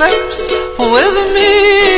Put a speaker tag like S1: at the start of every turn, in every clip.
S1: lips with me.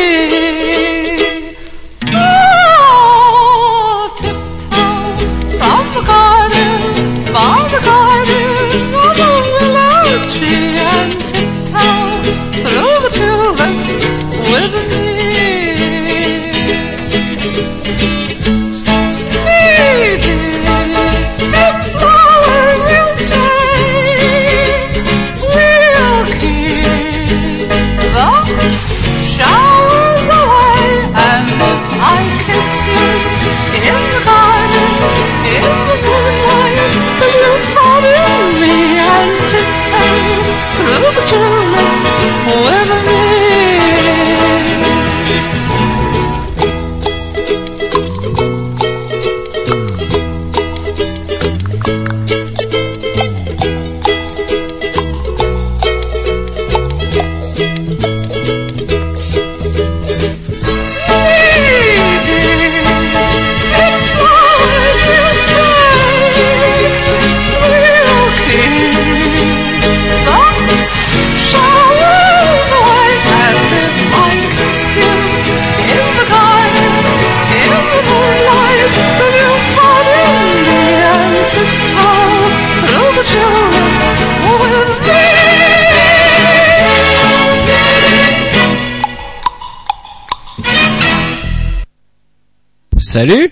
S1: Salut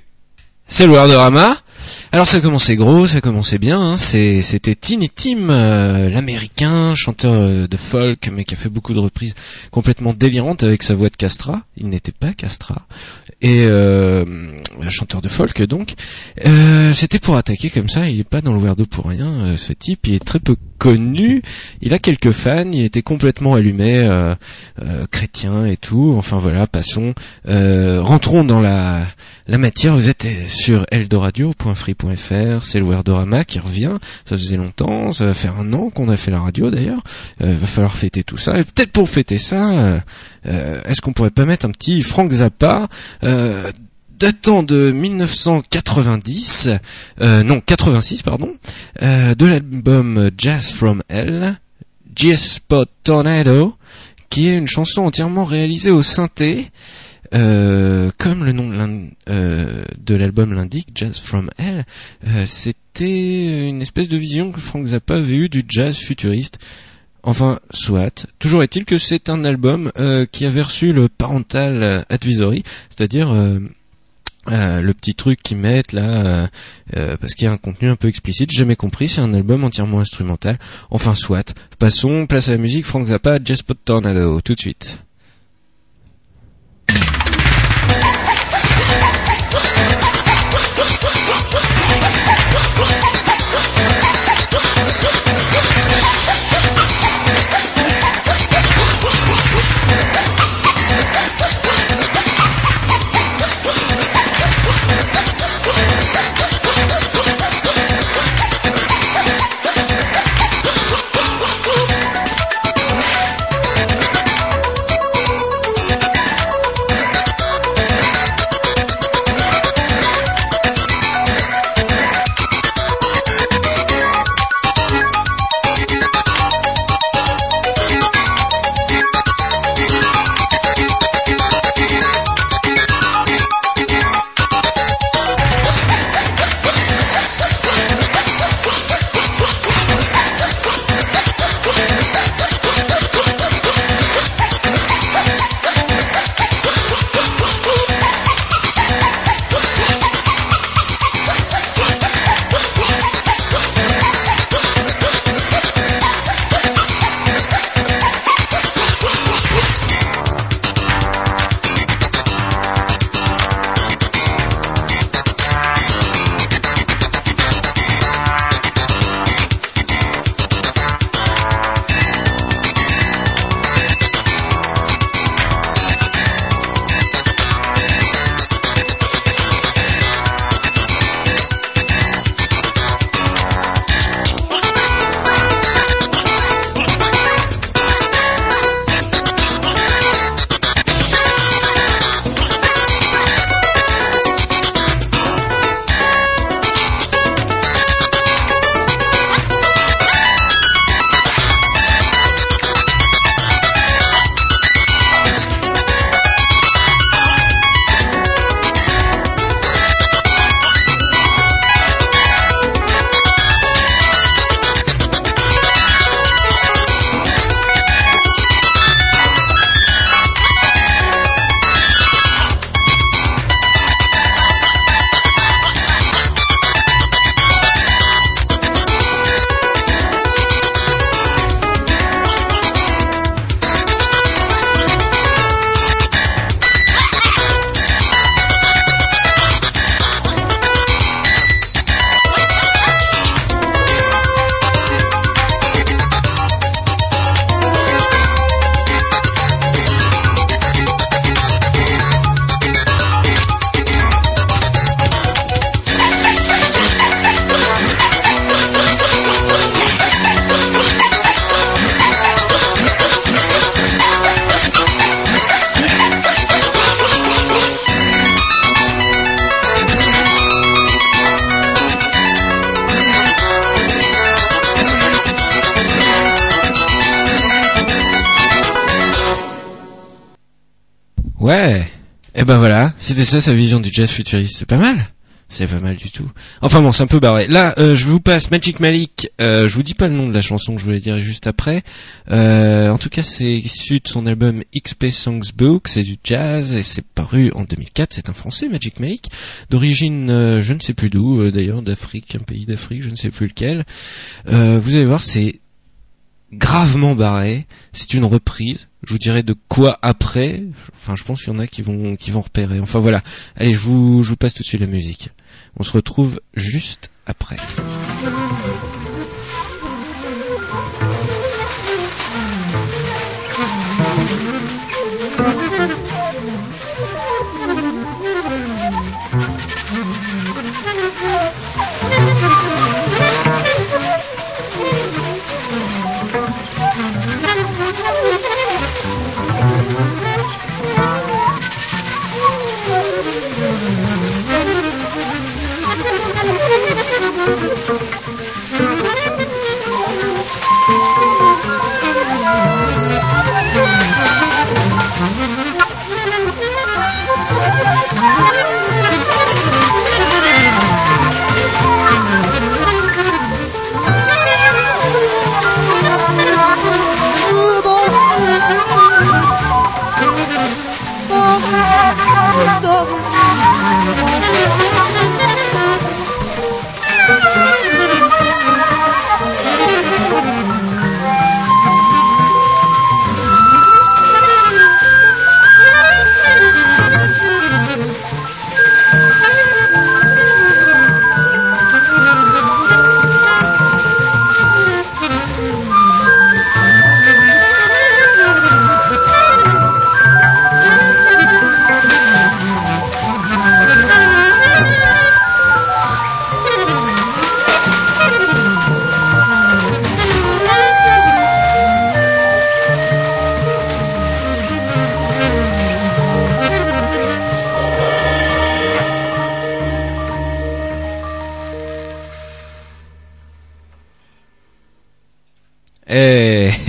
S1: C'est le Wordorama alors ça commençait gros, ça commençait bien. Hein. C'était Tiny Tim, euh, l'américain, chanteur euh, de folk, mais qui a fait beaucoup de reprises complètement délirantes avec sa voix de Castra. Il n'était pas Castra. Et euh, chanteur de folk donc. C'était pour attaquer comme ça. Il n'est pas dans le Werdo pour rien. ce type, il est très peu connu. Il a quelques fans. Il était complètement allumé, chrétien et tout. Enfin voilà, passons. rentrons dans la la matière. Vous êtes sur eldoradio.free c'est le Wordorama qui revient. Ça faisait longtemps, ça va faire un an qu'on a fait la radio d'ailleurs. Euh, va falloir fêter tout ça. Et peut-être pour fêter ça, euh, euh, est-ce qu'on pourrait pas mettre un petit Frank Zappa datant de 1990, non 86 pardon, de l'album Jazz from Hell, G-Spot Tornado, qui est une chanson entièrement réalisée au synthé. Euh, comme le nom euh, de l'album l'indique, Jazz from Hell, euh, c'était une espèce de vision que Frank Zappa avait eu du jazz futuriste. Enfin, soit. Toujours est-il que c'est un album qui avait reçu le Parental Advisory, c'est-à-dire le petit truc qu'ils mettent là, parce qu'il y a un contenu un peu explicite, jamais compris, c'est un album entièrement instrumental. Enfin, soit. Passons, place à la musique, Frank Zappa, Jazz Pot Tornado, tout de suite. Ça sa vision du jazz futuriste. C'est pas mal. C'est pas mal du tout. Enfin bon, c'est un peu barré. Là, euh, je vous passe Magic Malik. Euh, je vous dis pas le nom de la chanson que je voulais dire juste après. Euh, en tout cas, c'est issu de son album XP Songs Book. C'est du jazz et c'est paru en 2004. C'est un Français, Magic Malik, d'origine, je ne sais plus d'où, d'ailleurs, d'Afrique, un pays d'Afrique, je ne sais plus lequel. vous allez voir, c'est gravement barré. C'est une reprise. Je vous dirai de quoi après. Enfin, je pense qu'il y en a qui vont qui vont repérer. Enfin voilà. Allez, je vous je vous passe tout de suite la musique. On se retrouve juste après. Et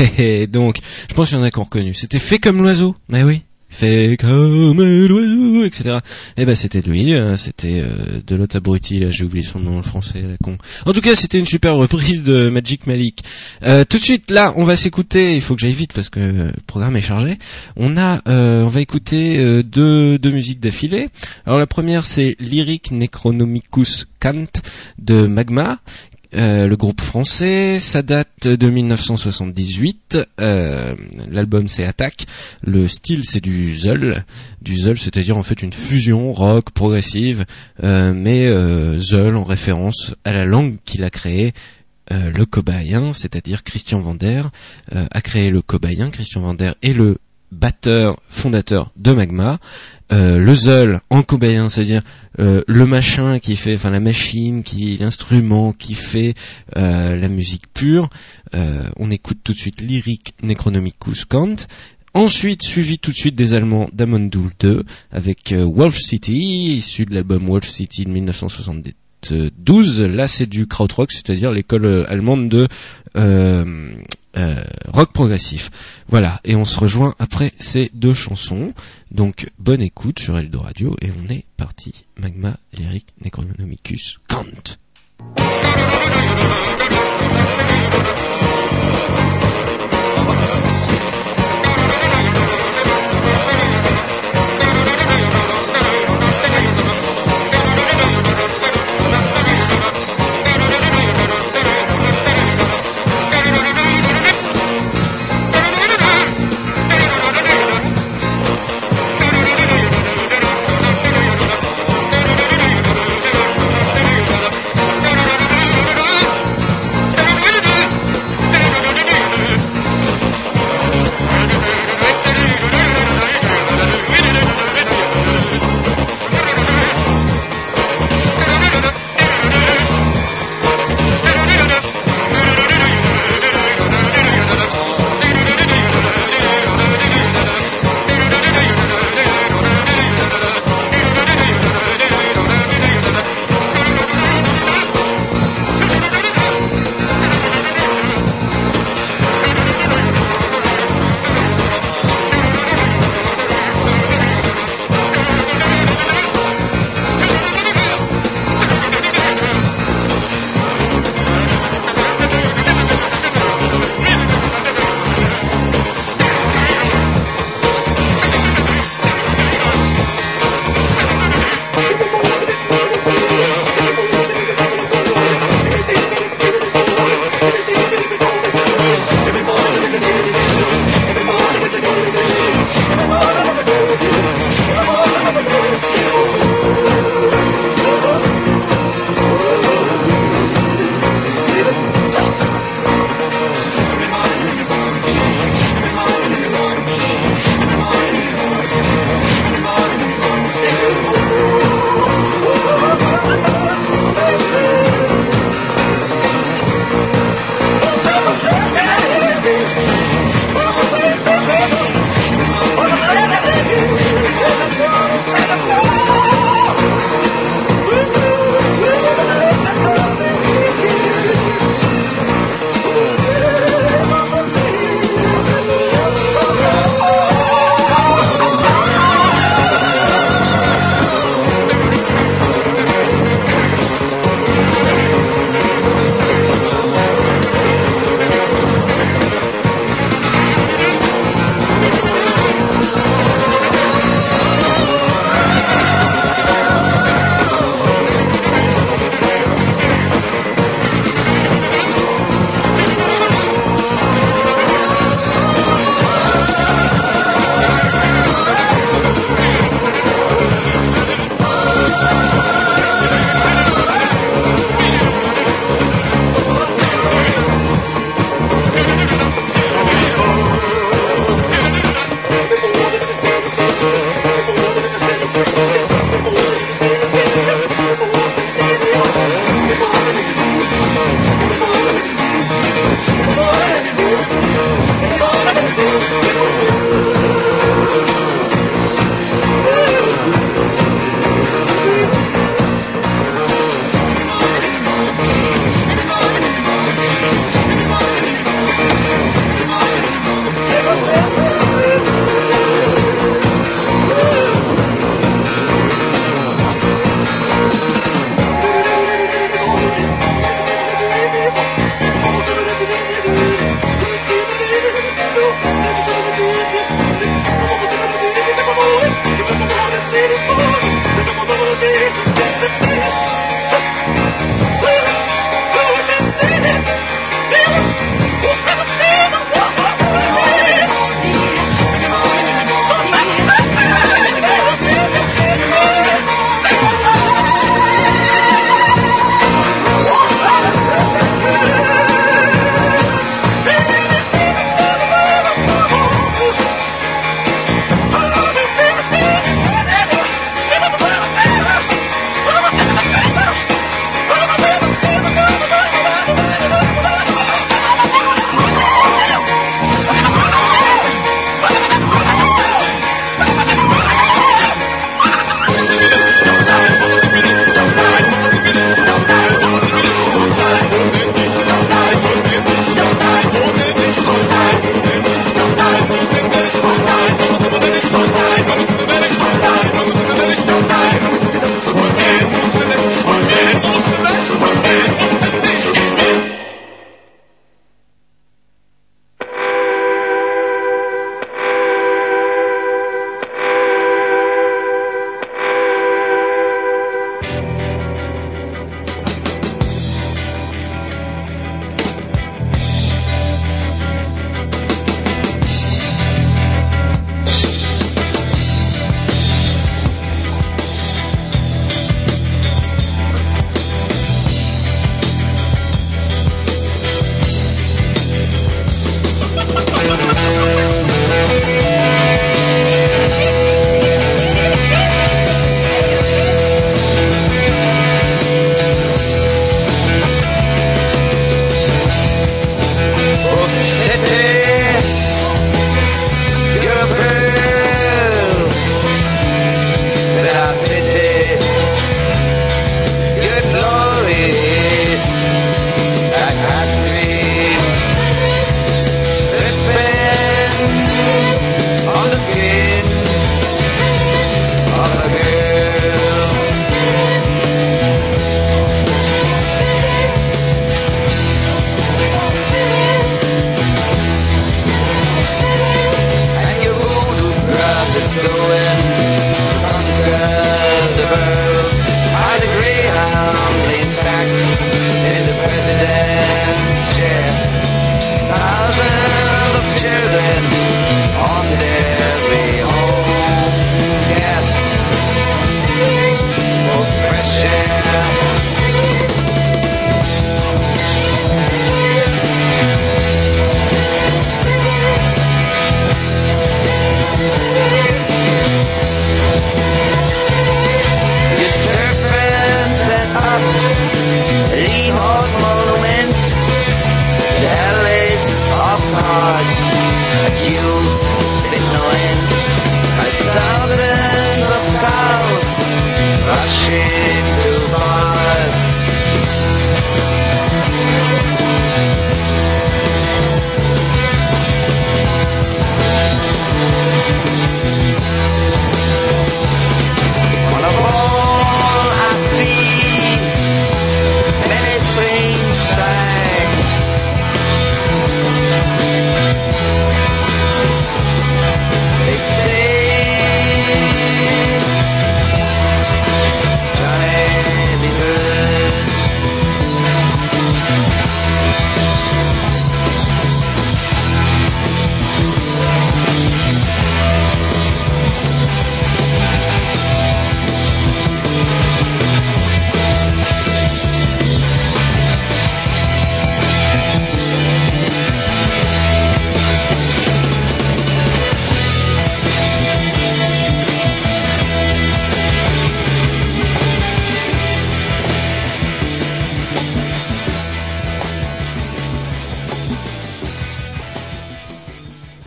S1: donc, je pense qu'il y en a qui ont reconnu. C'était fait comme l'oiseau. Mais oui. Fait comme l'oiseau, etc. Et eh ben c'était lui, hein. c'était euh, de l'autre abruti, là j'ai oublié son nom en français, la con. En tout cas c'était une super reprise de Magic Malik. Euh, tout de suite là on va s'écouter, il faut que j'aille vite parce que le programme est chargé. On a, euh, on va écouter deux, deux musiques d'affilée. Alors la première c'est Lyric Necronomicus Kant de Magma euh, le groupe français, ça date de 1978. Euh, L'album c'est Attack. Le style c'est du Zeul, du Zeul, c'est-à-dire en fait une fusion rock progressive, euh, mais Zeul en référence à la langue qu'il a créée. Le cobayen, c'est-à-dire Christian Vander, a créé le cobayen. Christian Vander est le batteur fondateur de Magma. Euh, le Zeul en cobayen, c'est-à-dire euh, le machin qui fait, enfin la machine, qui l'instrument qui fait euh, la musique pure. on écoute tout de suite Lyric Necronomicus Kant. Ensuite, suivi tout de suite des Allemands d'Amondul 2 avec Wolf City, issu de l'album Wolf City de 1972. Là, c'est du krautrock, c'est-à-dire l'école allemande de euh, euh, rock progressif. Voilà, et on se rejoint après ces deux chansons. Donc bonne écoute sur Eldo Radio et on est parti. Magma, Lyric, Necronomicus, Kant.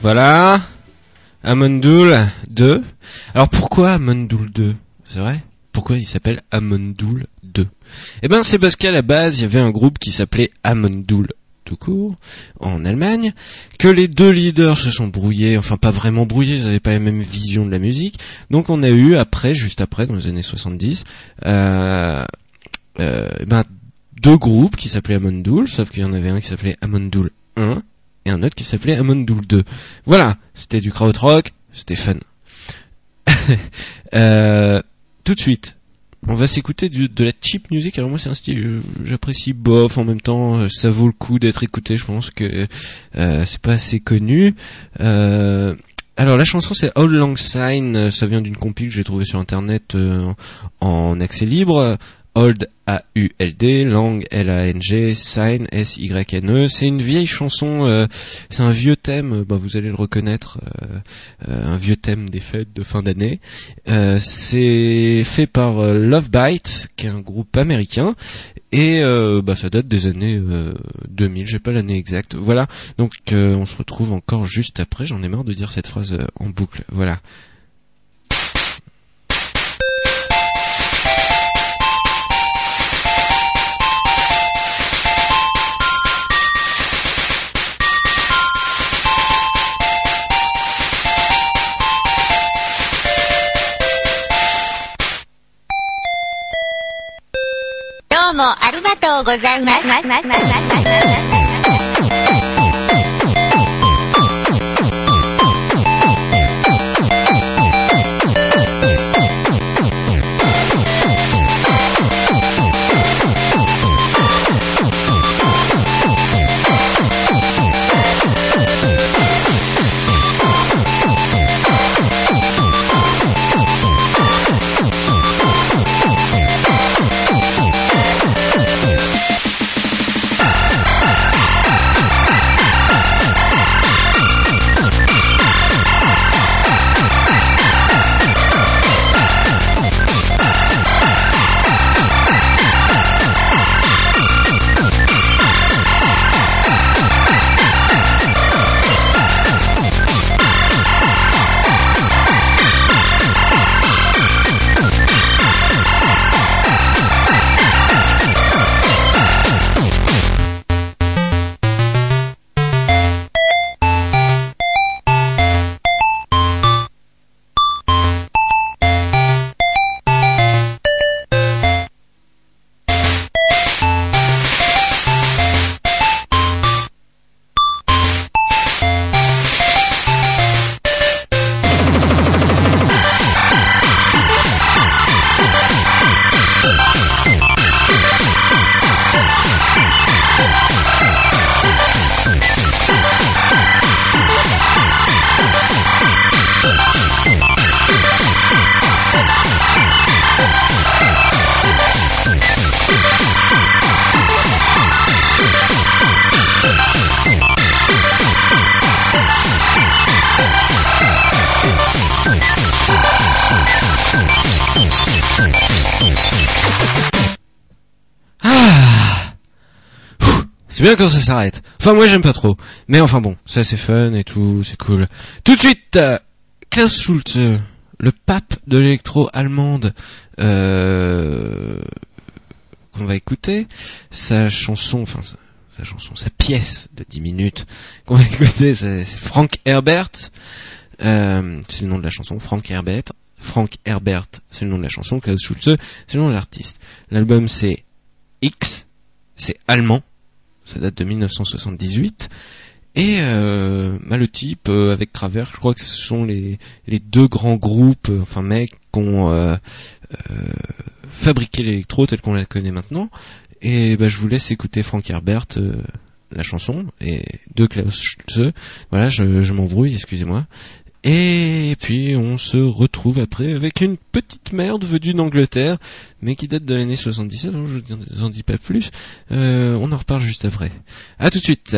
S1: Voilà. Amondoul 2. Alors pourquoi Amondoul 2 C'est vrai? Pourquoi il s'appelle Amondoul 2 Eh ben c'est parce qu'à la base il y avait un groupe qui s'appelait Amondoul tout court en Allemagne, que les deux leaders se sont brouillés, enfin pas vraiment brouillés, ils n'avaient pas la même vision de la musique. Donc on a eu après, juste après, dans les années 70, euh, euh, ben, deux groupes qui s'appelaient Amondoul, sauf qu'il y en avait un qui s'appelait Amondoul 1 et un autre qui s'appelait Amondoul 2. Voilà, c'était du krautrock, c'était fun. euh, tout de suite, on va s'écouter de la cheap music. Alors moi c'est un style euh, j'apprécie bof en même temps euh, ça vaut le coup d'être écouté. Je pense que euh, c'est pas assez connu. alors la chanson c'est All Long Sign, ça vient d'une compil que j'ai trouvé sur internet en accès libre. Old A-U-L-D, Lang L-A-N-G, Sign S-Y-N-E. C'est une vieille chanson, euh, c'est un vieux thème, bah, vous allez le reconnaître, euh, euh, un vieux thème des fêtes de fin d'année. c'est fait par Love Bite, qui est un groupe américain, et bah, ça date des années 2000, j'ai pas l'année exacte. Voilà, donc on se retrouve encore juste après, j'en ai marre de dire cette phrase en boucle. Voilà.
S2: もありがとうございます。
S1: Bien quand ça s'arrête. Enfin, moi j'aime pas trop. Mais enfin bon, ça c'est fun et tout, c'est cool. Tout de suite, euh, Klaus Schulze, le pape de l'électro allemande, euh, qu'on va écouter. Sa chanson, enfin sa, chanson, sa pièce de 10 minutes qu'on va écouter, c'est Frank Herbert. Euh, c'est le nom de la chanson, Frank Herbert. Frank Herbert, c'est le nom de la chanson. Klaus Schulze, c'est le nom de l'artiste. L'album c'est X, c'est allemand ça date de 1978. Et euh, bah, le type euh, avec Travers, je crois que ce sont les, les deux grands groupes, euh, enfin mecs, qui ont euh, fabriqué l'électro tel qu'on la connaît maintenant. Et bah, je vous laisse écouter Frank Herbert, la chanson, et de Klaus Schulze. Voilà, je, je m'embrouille, excusez-moi. Et puis on se retrouve après avec une petite merde venue d'Angleterre, mais qui date de l'année 77, je vous en dis pas plus. Euh, on en reparle juste après. À tout de suite.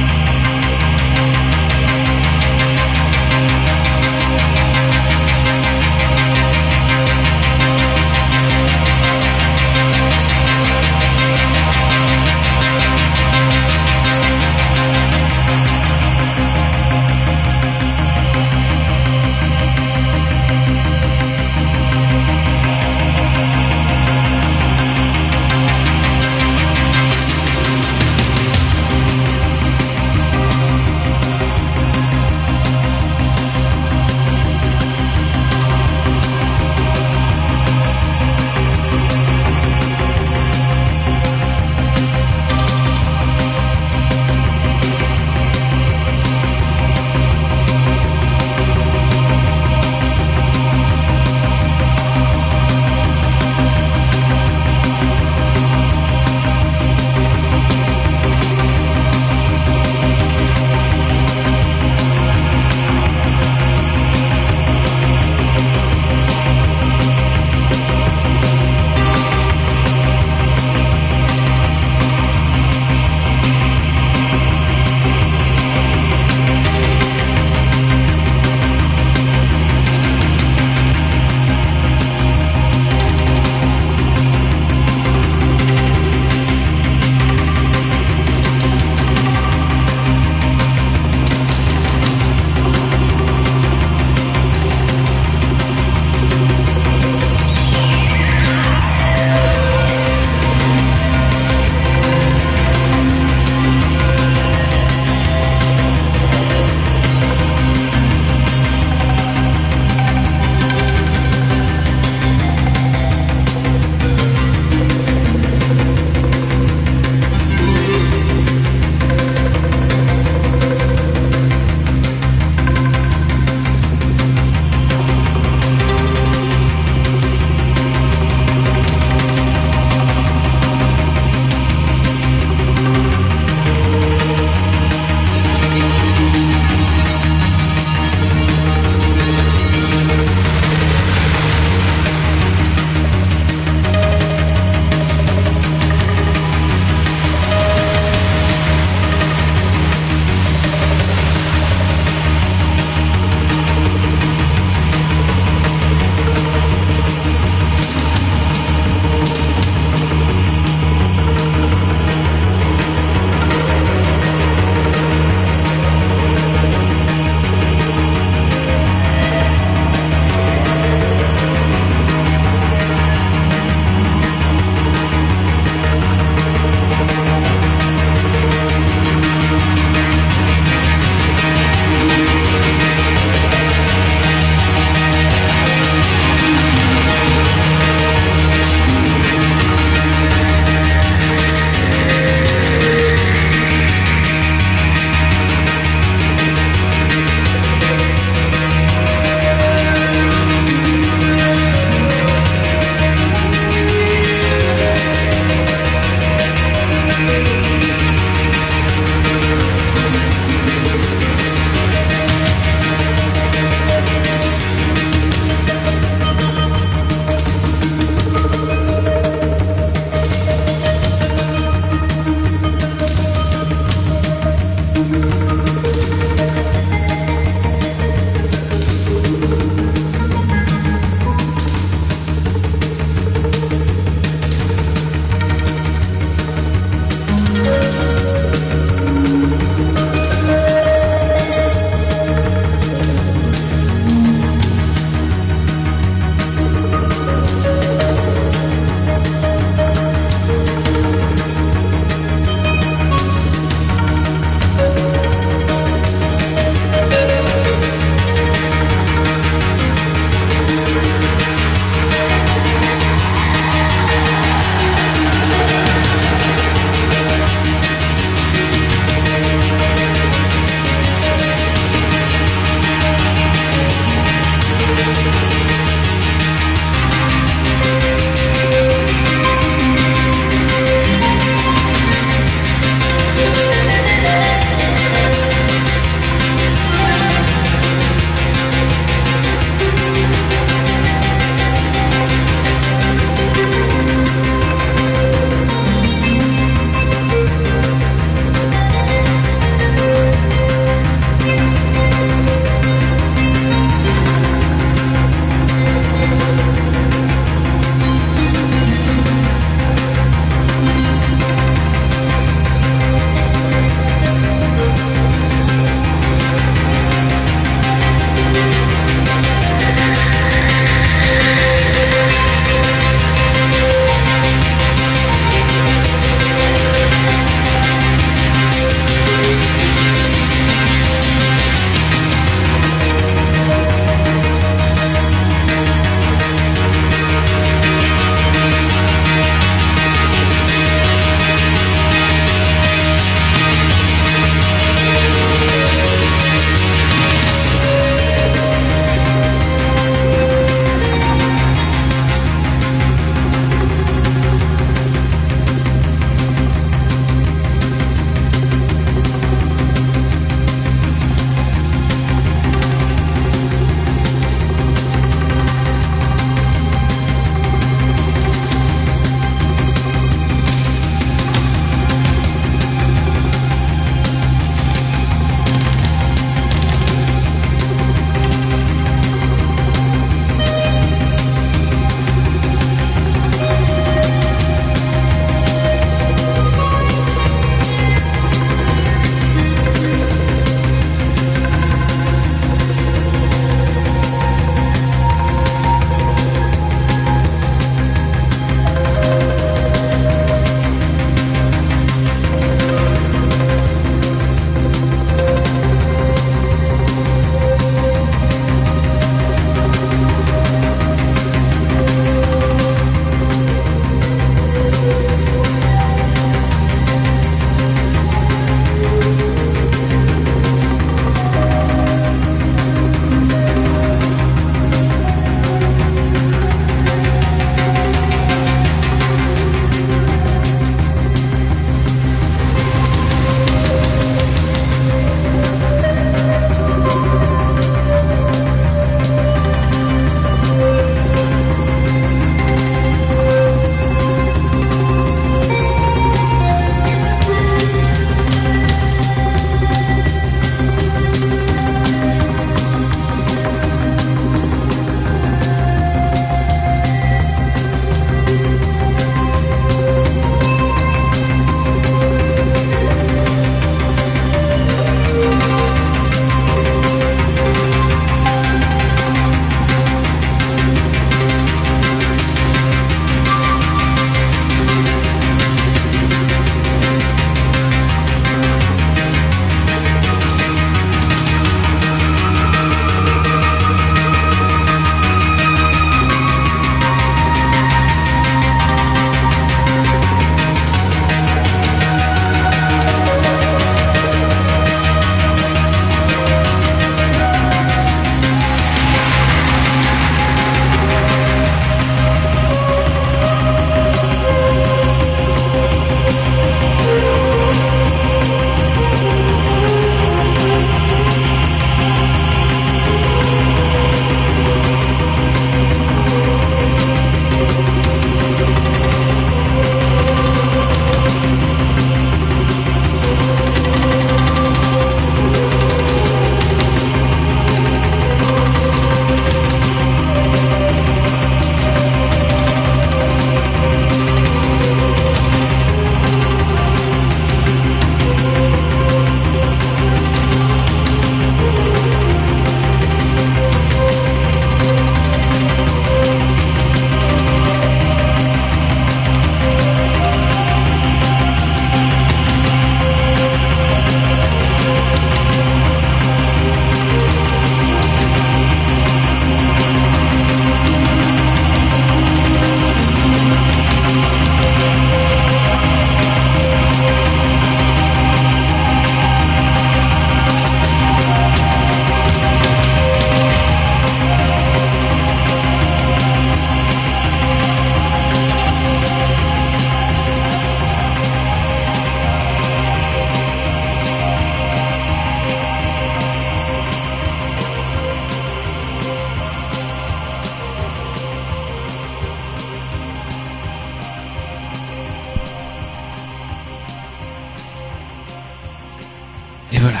S1: Voilà.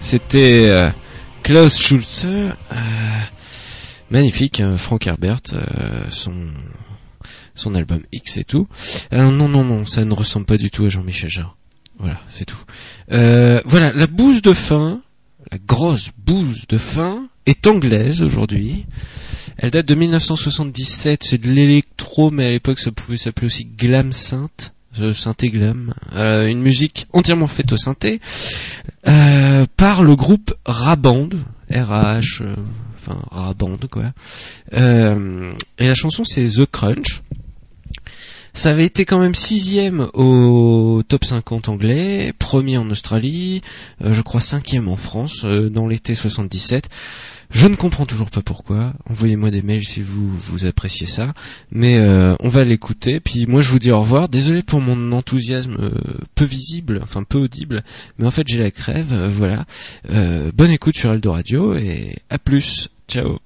S1: C'était euh, Klaus Schulze, euh, magnifique, euh, Frank Herbert, euh, son album X et tout. Non, non, non, ça ne ressemble pas du tout à Jean-Michel Jarre. Voilà, c'est tout. Voilà, la bouse de fin, la grosse bouse de fin, est anglaise aujourd'hui. Elle date de 1977, c'est de l'électro, mais à l'époque ça pouvait s'appeler aussi glam synth, euh, synthé glam. Euh, une musique entièrement faite au synthé, euh, par le groupe Raband, R-A-H, euh, enfin Raband quoi. Euh, et la chanson c'est The Crunch. Ça avait été quand même sixième au top 50 anglais, premier en Australie, euh, je crois cinquième en France euh, dans l'été 77. Je ne comprends toujours pas pourquoi. Envoyez-moi des mails si vous vous appréciez ça. Mais euh, on va l'écouter. Puis moi je vous dis au revoir. Désolé pour mon enthousiasme euh, peu visible, enfin peu audible. Mais en fait j'ai la crève. euh, voilà. Euh, bonne écoute sur Aldo Radio et à plus. Ciao.